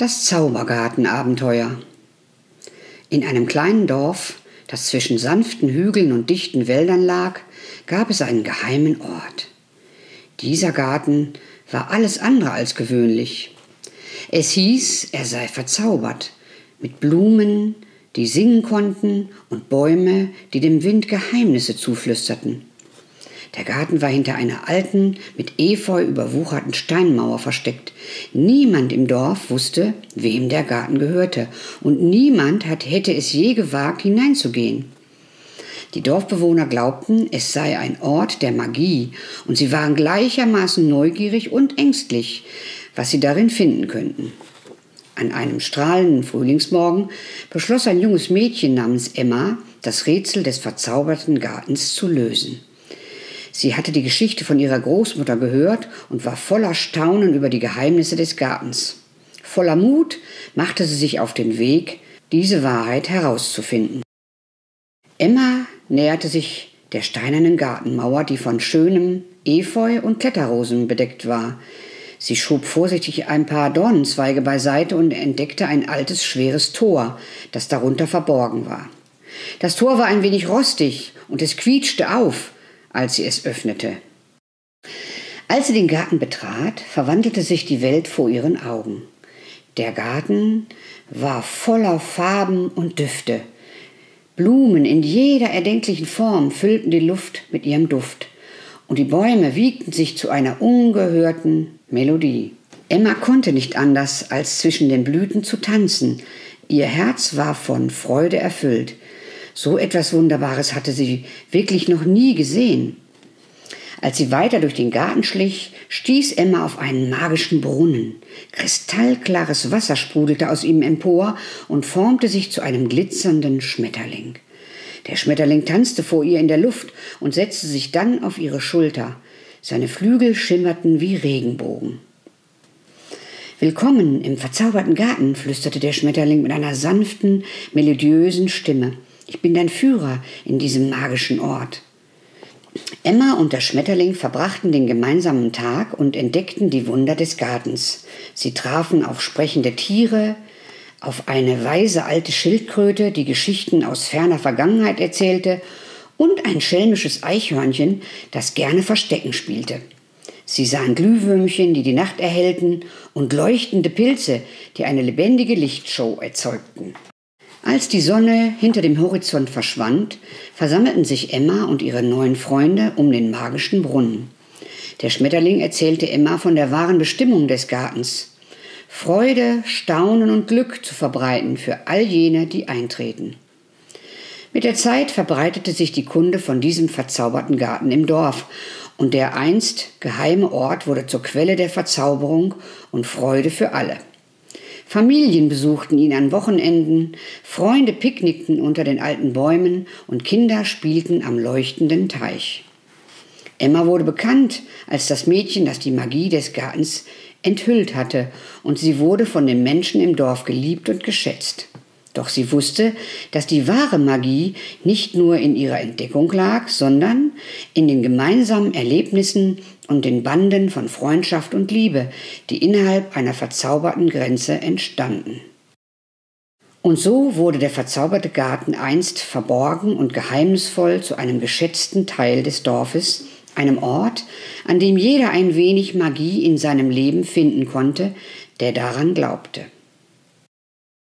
Das Zaubergartenabenteuer. In einem kleinen Dorf, das zwischen sanften Hügeln und dichten Wäldern lag, gab es einen geheimen Ort. Dieser Garten war alles andere als gewöhnlich. Es hieß, er sei verzaubert, mit Blumen, die singen konnten, und Bäume, die dem Wind Geheimnisse zuflüsterten. Der Garten war hinter einer alten, mit Efeu überwucherten Steinmauer versteckt. Niemand im Dorf wusste, wem der Garten gehörte, und niemand hat, hätte es je gewagt, hineinzugehen. Die Dorfbewohner glaubten, es sei ein Ort der Magie, und sie waren gleichermaßen neugierig und ängstlich, was sie darin finden könnten. An einem strahlenden Frühlingsmorgen beschloss ein junges Mädchen namens Emma, das Rätsel des verzauberten Gartens zu lösen. Sie hatte die Geschichte von ihrer Großmutter gehört und war voller Staunen über die Geheimnisse des Gartens. Voller Mut machte sie sich auf den Weg, diese Wahrheit herauszufinden. Emma näherte sich der steinernen Gartenmauer, die von schönem Efeu und Kletterrosen bedeckt war. Sie schob vorsichtig ein paar Dornenzweige beiseite und entdeckte ein altes, schweres Tor, das darunter verborgen war. Das Tor war ein wenig rostig und es quietschte auf, als sie es öffnete. Als sie den Garten betrat, verwandelte sich die Welt vor ihren Augen. Der Garten war voller Farben und Düfte. Blumen in jeder erdenklichen Form füllten die Luft mit ihrem Duft, und die Bäume wiegten sich zu einer ungehörten Melodie. Emma konnte nicht anders, als zwischen den Blüten zu tanzen. Ihr Herz war von Freude erfüllt. So etwas Wunderbares hatte sie wirklich noch nie gesehen. Als sie weiter durch den Garten schlich, stieß Emma auf einen magischen Brunnen. Kristallklares Wasser sprudelte aus ihm empor und formte sich zu einem glitzernden Schmetterling. Der Schmetterling tanzte vor ihr in der Luft und setzte sich dann auf ihre Schulter. Seine Flügel schimmerten wie Regenbogen. Willkommen im verzauberten Garten, flüsterte der Schmetterling mit einer sanften, melodiösen Stimme. Ich bin dein Führer in diesem magischen Ort. Emma und der Schmetterling verbrachten den gemeinsamen Tag und entdeckten die Wunder des Gartens. Sie trafen auf sprechende Tiere, auf eine weise alte Schildkröte, die Geschichten aus ferner Vergangenheit erzählte, und ein schelmisches Eichhörnchen, das gerne Verstecken spielte. Sie sahen Glühwürmchen, die die Nacht erhellten, und leuchtende Pilze, die eine lebendige Lichtshow erzeugten. Als die Sonne hinter dem Horizont verschwand, versammelten sich Emma und ihre neuen Freunde um den magischen Brunnen. Der Schmetterling erzählte Emma von der wahren Bestimmung des Gartens. Freude, Staunen und Glück zu verbreiten für all jene, die eintreten. Mit der Zeit verbreitete sich die Kunde von diesem verzauberten Garten im Dorf, und der einst geheime Ort wurde zur Quelle der Verzauberung und Freude für alle. Familien besuchten ihn an Wochenenden, Freunde picknickten unter den alten Bäumen und Kinder spielten am leuchtenden Teich. Emma wurde bekannt als das Mädchen, das die Magie des Gartens enthüllt hatte, und sie wurde von den Menschen im Dorf geliebt und geschätzt. Doch sie wusste, dass die wahre Magie nicht nur in ihrer Entdeckung lag, sondern in den gemeinsamen Erlebnissen und den Banden von Freundschaft und Liebe, die innerhalb einer verzauberten Grenze entstanden. Und so wurde der verzauberte Garten einst verborgen und geheimnisvoll zu einem geschätzten Teil des Dorfes, einem Ort, an dem jeder ein wenig Magie in seinem Leben finden konnte, der daran glaubte.